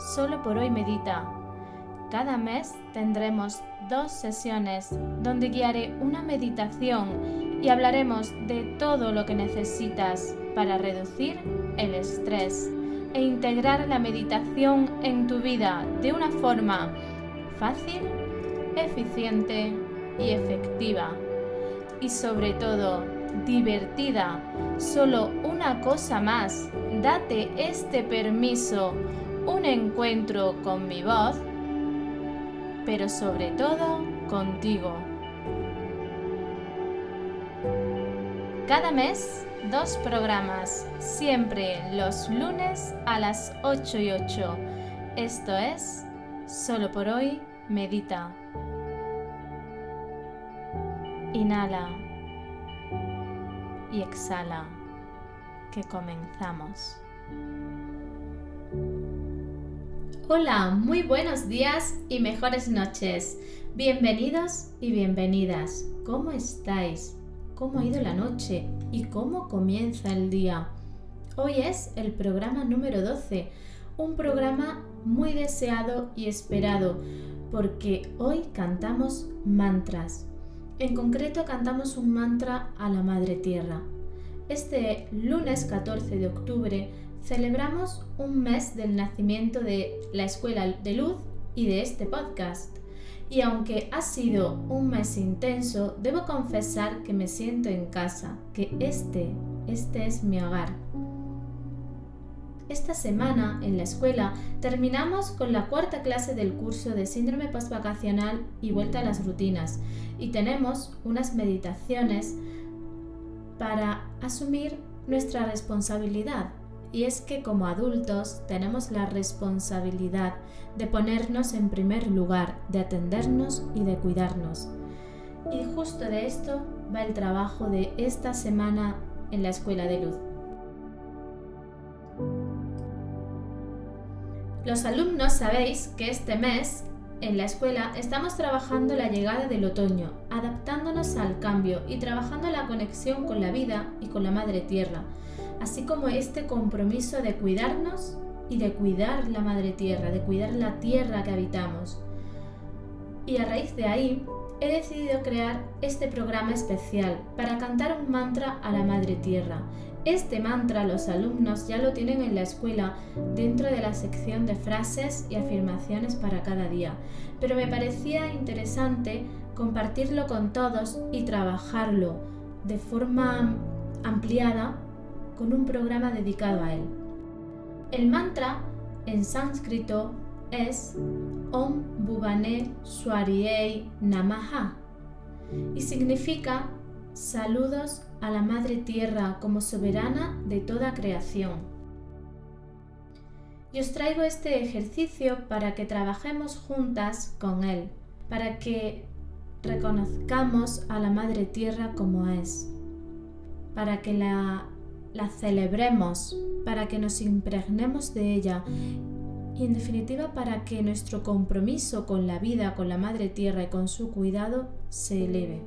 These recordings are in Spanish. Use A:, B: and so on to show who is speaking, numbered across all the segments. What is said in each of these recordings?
A: Solo por hoy Medita. Cada mes tendremos dos sesiones donde guiaré una meditación y hablaremos de todo lo que necesitas para reducir el estrés e integrar la meditación en tu vida de una forma fácil, eficiente y efectiva. Y sobre todo, divertida. Solo una cosa más. Date este permiso. Un encuentro con mi voz, pero sobre todo contigo. Cada mes, dos programas, siempre los lunes a las 8 y 8. Esto es, solo por hoy, medita. Inhala y exhala, que comenzamos. Hola, muy buenos días y mejores noches. Bienvenidos y bienvenidas. ¿Cómo estáis? ¿Cómo ha ido la noche? ¿Y cómo comienza el día? Hoy es el programa número 12, un programa muy deseado y esperado, porque hoy cantamos mantras. En concreto cantamos un mantra a la Madre Tierra. Este lunes 14 de octubre celebramos un mes del nacimiento de la Escuela de Luz y de este podcast. Y aunque ha sido un mes intenso, debo confesar que me siento en casa, que este, este es mi hogar. Esta semana, en la escuela, terminamos con la cuarta clase del curso de síndrome postvacacional y vuelta a las rutinas y tenemos unas meditaciones para asumir nuestra responsabilidad. Y es que como adultos tenemos la responsabilidad de ponernos en primer lugar, de atendernos y de cuidarnos. Y justo de esto va el trabajo de esta semana en la Escuela de Luz. Los alumnos sabéis que este mes en la escuela estamos trabajando la llegada del otoño, adaptándonos al cambio y trabajando la conexión con la vida y con la madre tierra, así como este compromiso de cuidarnos y de cuidar la madre tierra, de cuidar la tierra que habitamos. Y a raíz de ahí he decidido crear este programa especial para cantar un mantra a la madre tierra este mantra los alumnos ya lo tienen en la escuela dentro de la sección de frases y afirmaciones para cada día, pero me parecía interesante compartirlo con todos y trabajarlo de forma ampliada con un programa dedicado a él. El mantra en sánscrito es Om Bhuvane Swariei Namaha y significa saludos a la Madre Tierra como soberana de toda creación. Y os traigo este ejercicio para que trabajemos juntas con Él, para que reconozcamos a la Madre Tierra como es, para que la, la celebremos, para que nos impregnemos de ella y en definitiva para que nuestro compromiso con la vida, con la Madre Tierra y con su cuidado se eleve.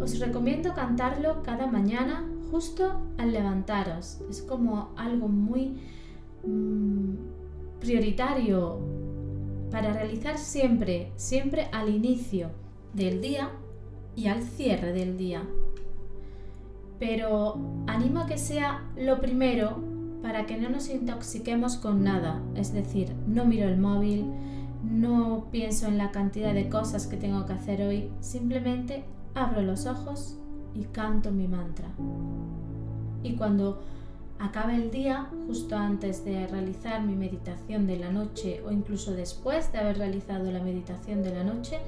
A: Os recomiendo cantarlo cada mañana justo al levantaros. Es como algo muy mm, prioritario para realizar siempre, siempre al inicio del día y al cierre del día. Pero animo a que sea lo primero para que no nos intoxiquemos con nada. Es decir, no miro el móvil, no pienso en la cantidad de cosas que tengo que hacer hoy, simplemente abro los ojos y canto mi mantra. Y cuando acabe el día, justo antes de realizar mi meditación de la noche o incluso después de haber realizado la meditación de la noche,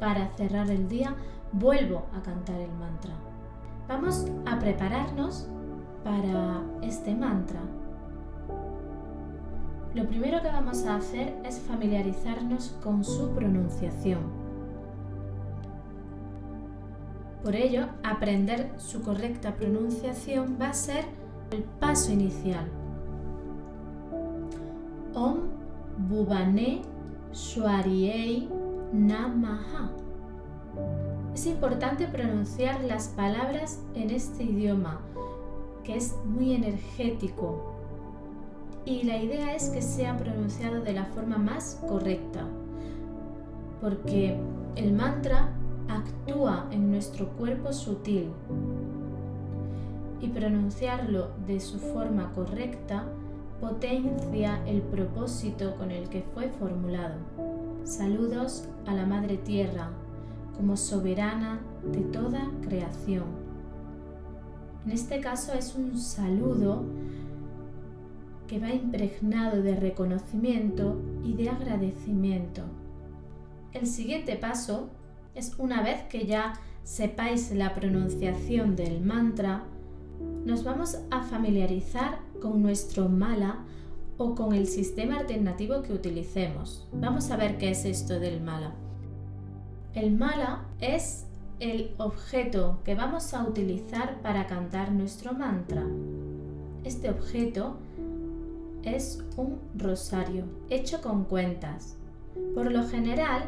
A: para cerrar el día, vuelvo a cantar el mantra. Vamos a prepararnos para este mantra. Lo primero que vamos a hacer es familiarizarnos con su pronunciación. Por ello, aprender su correcta pronunciación va a ser el paso inicial. Om Bubane Shwariei Namaha. Es importante pronunciar las palabras en este idioma, que es muy energético. Y la idea es que sea pronunciado de la forma más correcta, porque el mantra actúa en nuestro cuerpo sutil y pronunciarlo de su forma correcta potencia el propósito con el que fue formulado. Saludos a la Madre Tierra como soberana de toda creación. En este caso es un saludo que va impregnado de reconocimiento y de agradecimiento. El siguiente paso es una vez que ya sepáis la pronunciación del mantra, nos vamos a familiarizar con nuestro mala o con el sistema alternativo que utilicemos. Vamos a ver qué es esto del mala. El mala es el objeto que vamos a utilizar para cantar nuestro mantra. Este objeto es un rosario hecho con cuentas. Por lo general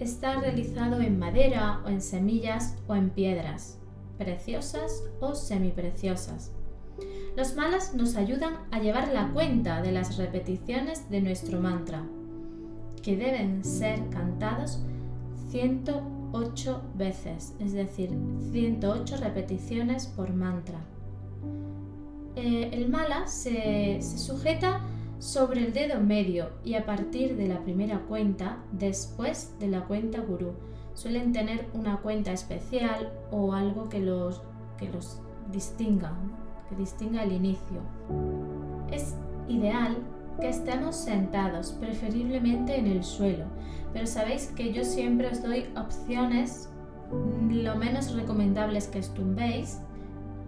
A: está realizado en madera o en semillas o en piedras, preciosas o semipreciosas. Los malas nos ayudan a llevar la cuenta de las repeticiones de nuestro mantra, que deben ser cantados 108 veces, es decir, 108 repeticiones por mantra. Eh, el mala se, se sujeta sobre el dedo medio y a partir de la primera cuenta, después de la cuenta gurú. Suelen tener una cuenta especial o algo que los, que los distinga que distinga el inicio. Es ideal que estemos sentados, preferiblemente en el suelo, pero sabéis que yo siempre os doy opciones lo menos recomendables que estumbéis,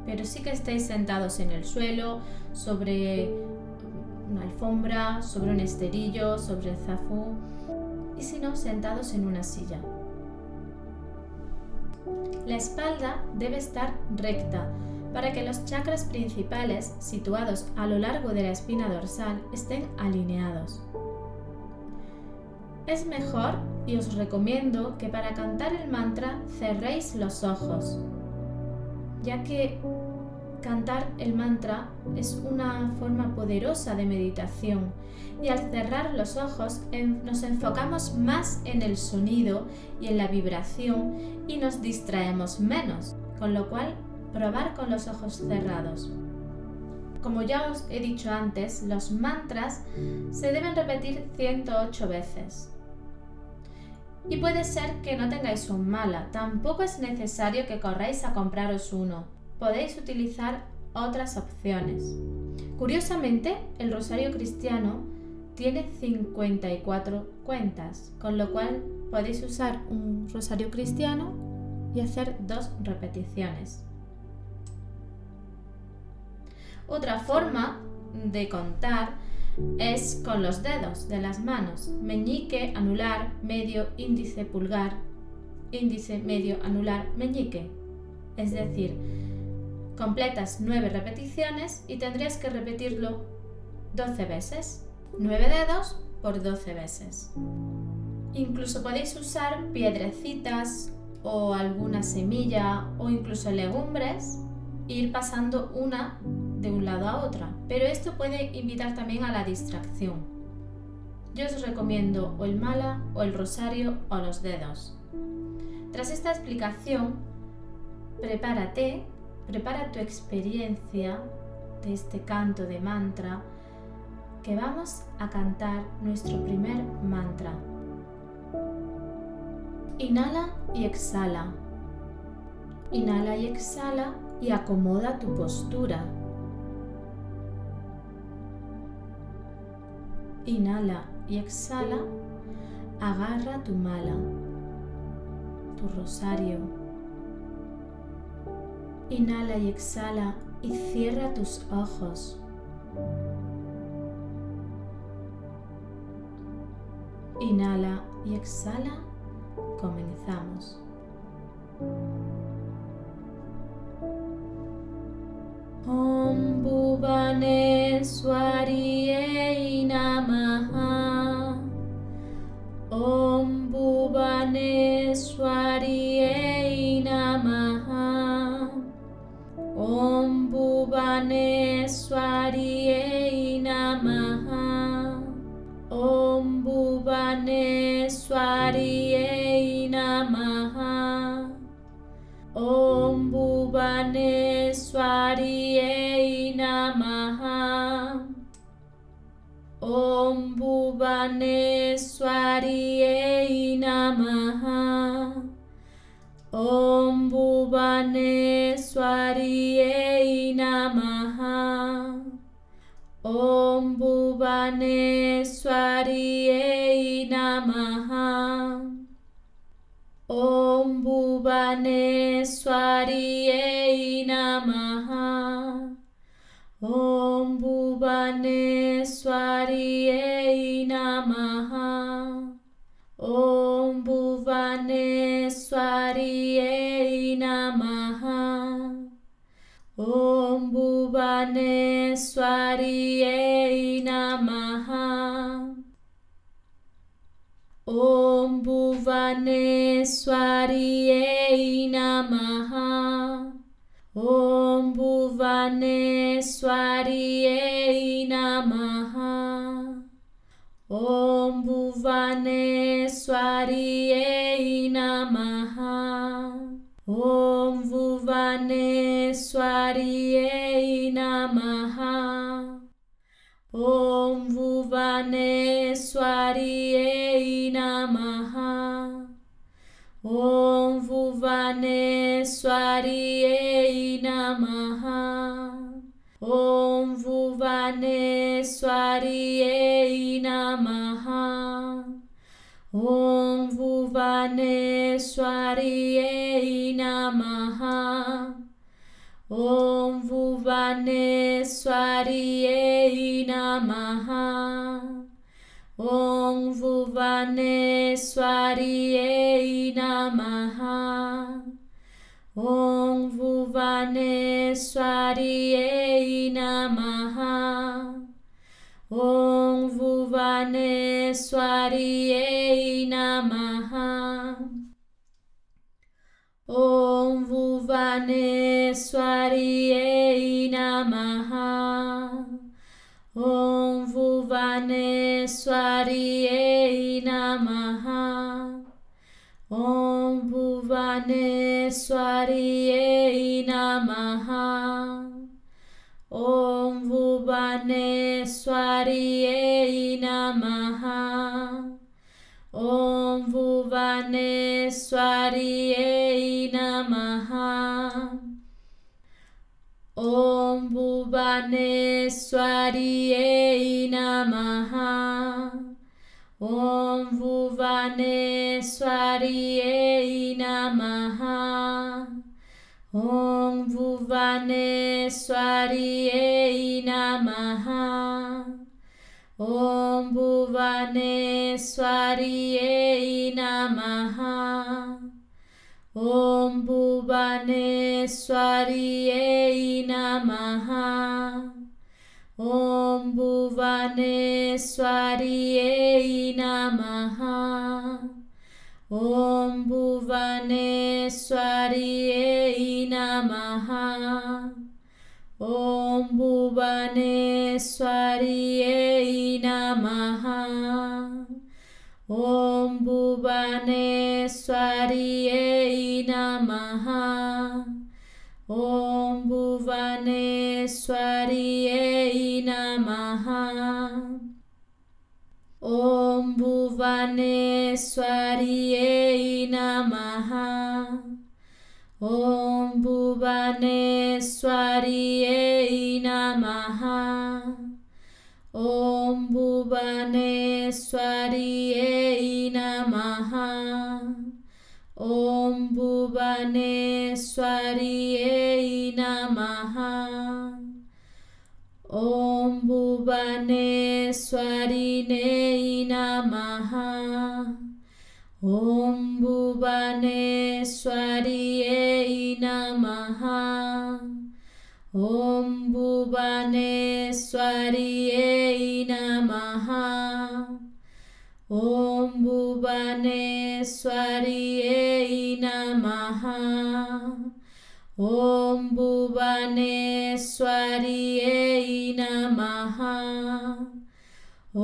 A: pero sí que estéis sentados en el suelo, sobre una alfombra, sobre un esterillo, sobre el zafú, y si no, sentados en una silla. La espalda debe estar recta, para que los chakras principales, situados a lo largo de la espina dorsal, estén alineados. Es mejor y os recomiendo que para cantar el mantra cerréis los ojos, ya que cantar el mantra es una forma poderosa de meditación y al cerrar los ojos nos enfocamos más en el sonido y en la vibración y nos distraemos menos, con lo cual probar con los ojos cerrados. Como ya os he dicho antes, los mantras se deben repetir 108 veces. Y puede ser que no tengáis un mala, tampoco es necesario que corráis a compraros uno. Podéis utilizar otras opciones. Curiosamente, el rosario cristiano tiene 54 cuentas, con lo cual podéis usar un rosario cristiano y hacer dos repeticiones. Otra forma de contar es con los dedos de las manos, meñique, anular, medio, índice, pulgar, índice, medio, anular, meñique. Es decir, completas nueve repeticiones y tendrías que repetirlo 12 veces. 9 dedos por 12 veces. Incluso podéis usar piedrecitas o alguna semilla o incluso legumbres e ir pasando una de un lado a otra, pero esto puede invitar también a la distracción. Yo os recomiendo o el mala o el rosario o los dedos. Tras esta explicación, prepárate, prepara tu experiencia de este canto de mantra que vamos a cantar nuestro primer mantra. Inhala y exhala. Inhala y exhala y acomoda tu postura. Inhala y exhala. Agarra tu mala, tu rosario. Inhala y exhala y cierra tus ojos. Inhala y exhala. Comenzamos. Bhuvaneswariye Namaha. Om Bhuvaneswariye Namaha. Om Bhuvaneswariye Namaha. Om Bhuvaneswariye Namaha. Om Bhuvaneswariye Om Bhuvane Swariyei Namaha. Om Bhuvane Swariyei Namaha. Om Bhuvane Swariyei Namaha. Om Bhuvane Swariyei Namaha. Vuvaneswariye Namaha. Om Vuvaneswariye Namaha. Om Vuvaneswariye Namaha. Om Vuvaneswariye Namaha. Om Vuvaneswariye Namaha. Om Om Vuvane Swariye Namaha. Om Vuvane Swariye Namaha. Om Vuvane Swariye Namaha. Om Vuvane Swariye Namaha. Om Vuvane Vuvaneswarie Namaha. Om Vuvaneswarie Namaha. Om Vuvaneswarie Namaha. Om Vuvaneswarie Namaha. Om Vuvaneswarie Namaha Vuvaneswariye Namaha. Om Vuvaneswariye Namaha. Om Vuvaneswariye Namaha. Om Vuvaneswariye Namaha. Om Vuvaneswariye Namaha. Om Bhuvaneswariye Namaha. Om Bhuvaneswariye Namaha. Om Bhuvaneswariye Namaha. Om Bhuvaneswariye Namaha. Om Bhuvaneswariye Bhuvaneswariye Namaha Om Bhuvaneswariye Namaha Om Bhuvaneswariye Namaha Om Bhuvaneswariye Namaha Om Bhuvaneswariye Namaha Om Bhuvaneswarine Namaha ॐ भुवनेश्वर्यै नमः ॐ भुवनेश्वर्यै नमः ॐ भुवनेश्वर्यै नमः ॐ भुवनेश्वर्यै नमः ॐ भुवनेश्वर्यै नमः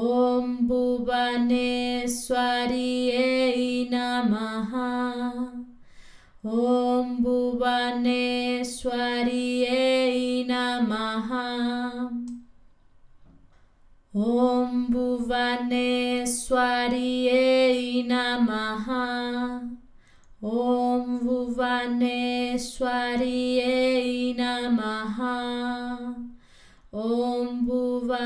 A: ॐ भुवनेश्वर्यै नमः ॐ भुवनेश्वर्यै नमः ॐ नमः ॐ भुवनेश्वर्यै नमः ॐ भुवनेश्वर्यै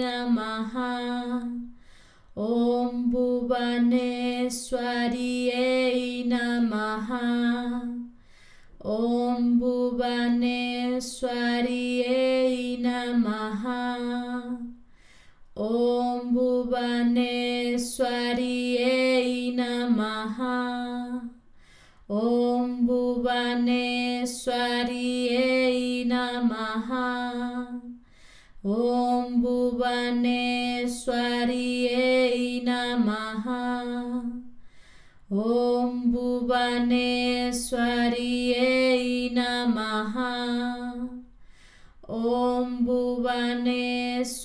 A: नमः ॐ भुवनेश्वर्यै नमः ॐ भुवनेश्वर्यै नमः Om Bhuvaneswari Namaha. Om Bhuvaneswari Namaha. Om Bhuvaneswari Namaha. Om Bhuvaneswari Namaha. भुवनेश्वर्यै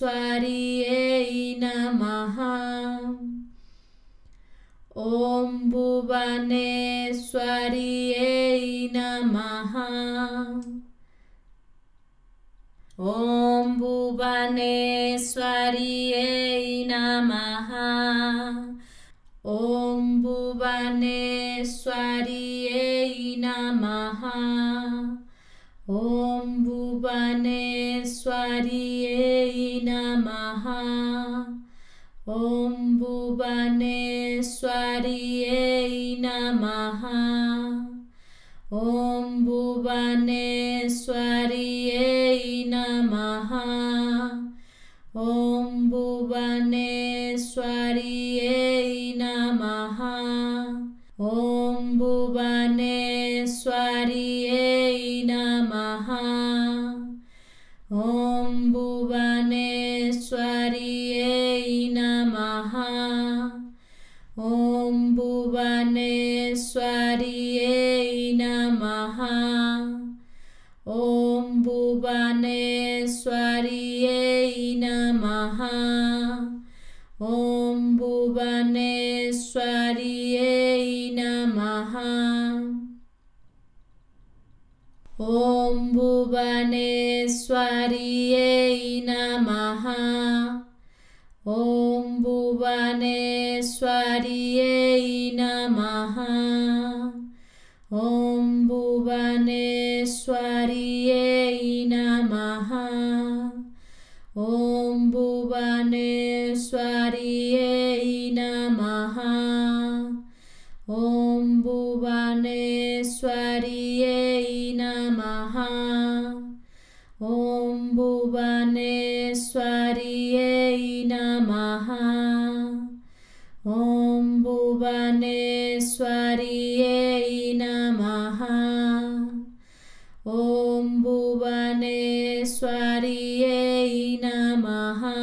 A: नमः ॐ भुवनेश्वर्यै नमः ॐ भुवनेश्वर्यै नमः ॐ भुवनेश्वर्यै ॐ भुवनेश्वर्यै नमः ॐ भुवनेश्वर्यै भुवनेश्वर्यै नमः ॐ भुवनेश्वर्यै नमः ॐ भुवनेश्वर्यै नमः ॐ भुवनेश्वर्यै नमः ॐ भुवनेश्वर्यै Surye Namaha Om Bhuvaneswariye Namaha Om Bhuvaneswariye Namaha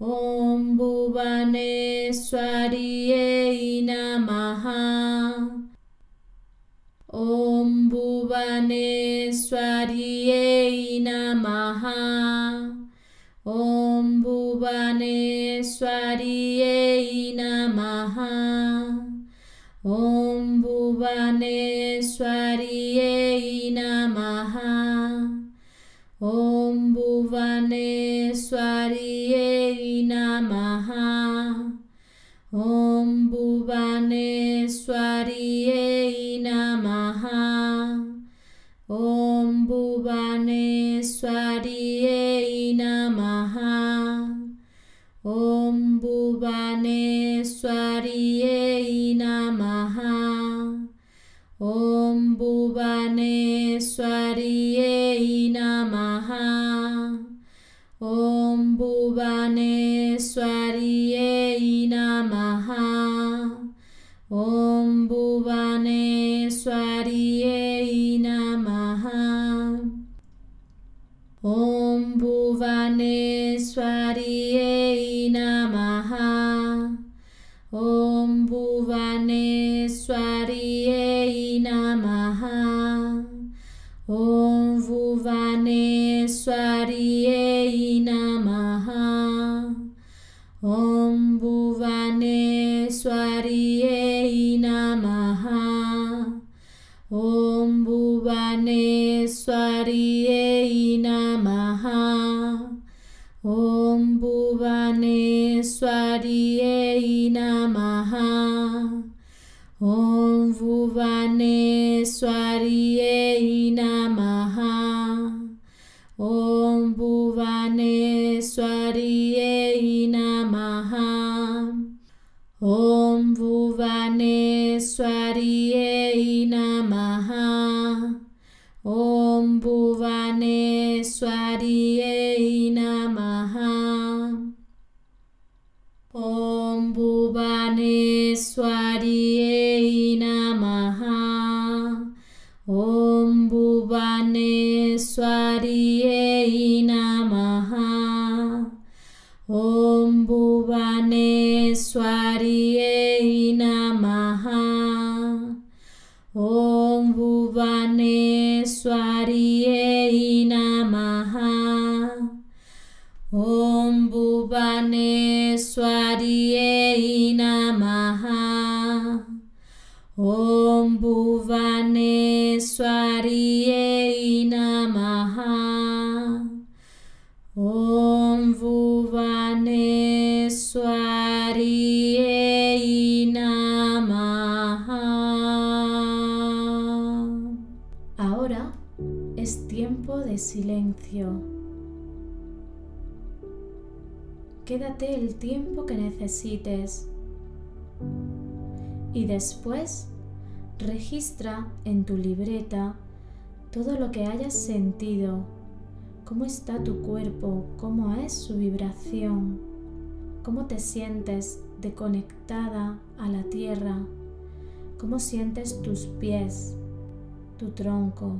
A: Om Bhuvaneswariye Namaha Om Bhuvaneswariye Namaha भुवनेश्वर्यै नमः ॐ भुवनेश्वर्यै नमः ॐ भुवनेश्वर्यै नमः ॐ भुवनेश्वर्यै नमः ॐ भुवनेश्वर्यै Bhuvaneswariye Namaha. Om Bhuvaneswariye Namaha. Om Bhuvaneswariye Namaha. Om Bhuvaneswariye Namaha. Om Bhuvaneswariye Namaha. Om vuvane swari inamahah on vuvane swari inamahah on on swari on vous vaniez swaraye inamahamaham on vous vaniez Bhuvaneswariyei Namaha Om Bhuvaneswariyei Namaha Ahora es tiempo de silencio. Quédate el tiempo que necesites. Y después registra en tu libreta todo lo que hayas sentido, cómo está tu cuerpo, cómo es su vibración, cómo te sientes de conectada a la tierra, cómo sientes tus pies, tu tronco,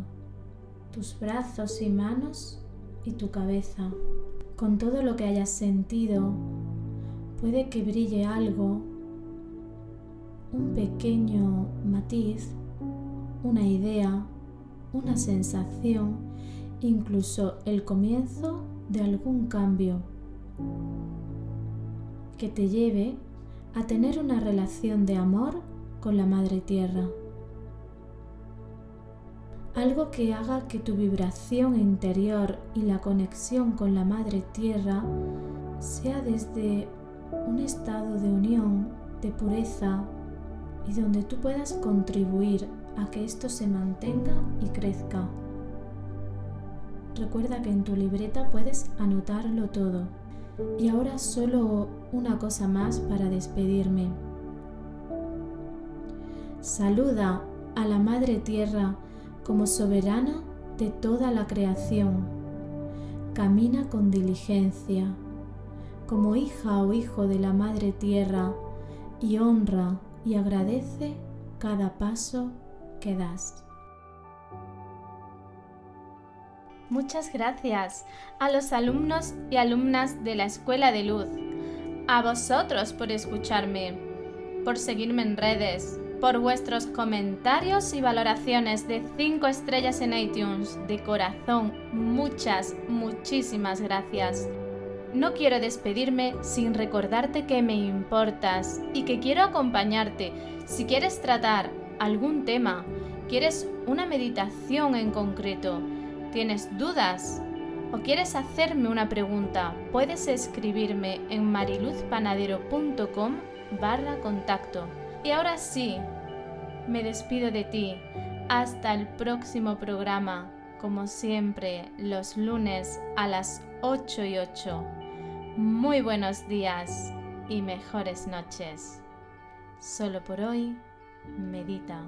A: tus brazos y manos y tu cabeza. Con todo lo que hayas sentido, puede que brille algo, un pequeño matiz, una idea, una sensación, incluso el comienzo de algún cambio que te lleve a tener una relación de amor con la Madre Tierra. Algo que haga que tu vibración interior y la conexión con la Madre Tierra sea desde un estado de unión, de pureza y donde tú puedas contribuir a que esto se mantenga y crezca. Recuerda que en tu libreta puedes anotarlo todo. Y ahora solo una cosa más para despedirme. Saluda a la Madre Tierra como soberana de toda la creación. Camina con diligencia, como hija o hijo de la Madre Tierra, y honra y agradece cada paso que das. Muchas gracias a los alumnos y alumnas de la Escuela de Luz, a vosotros por escucharme, por seguirme en redes, por vuestros comentarios y valoraciones de 5 estrellas en iTunes. De corazón, muchas, muchísimas gracias. No quiero despedirme sin recordarte que me importas y que quiero acompañarte. Si quieres tratar algún tema, quieres una meditación en concreto, tienes dudas o quieres hacerme una pregunta, puedes escribirme en mariluzpanadero.com barra contacto. Y ahora sí, me despido de ti. Hasta el próximo programa, como siempre, los lunes a las 8 y 8. Muy buenos días y mejores noches. Solo por hoy, medita.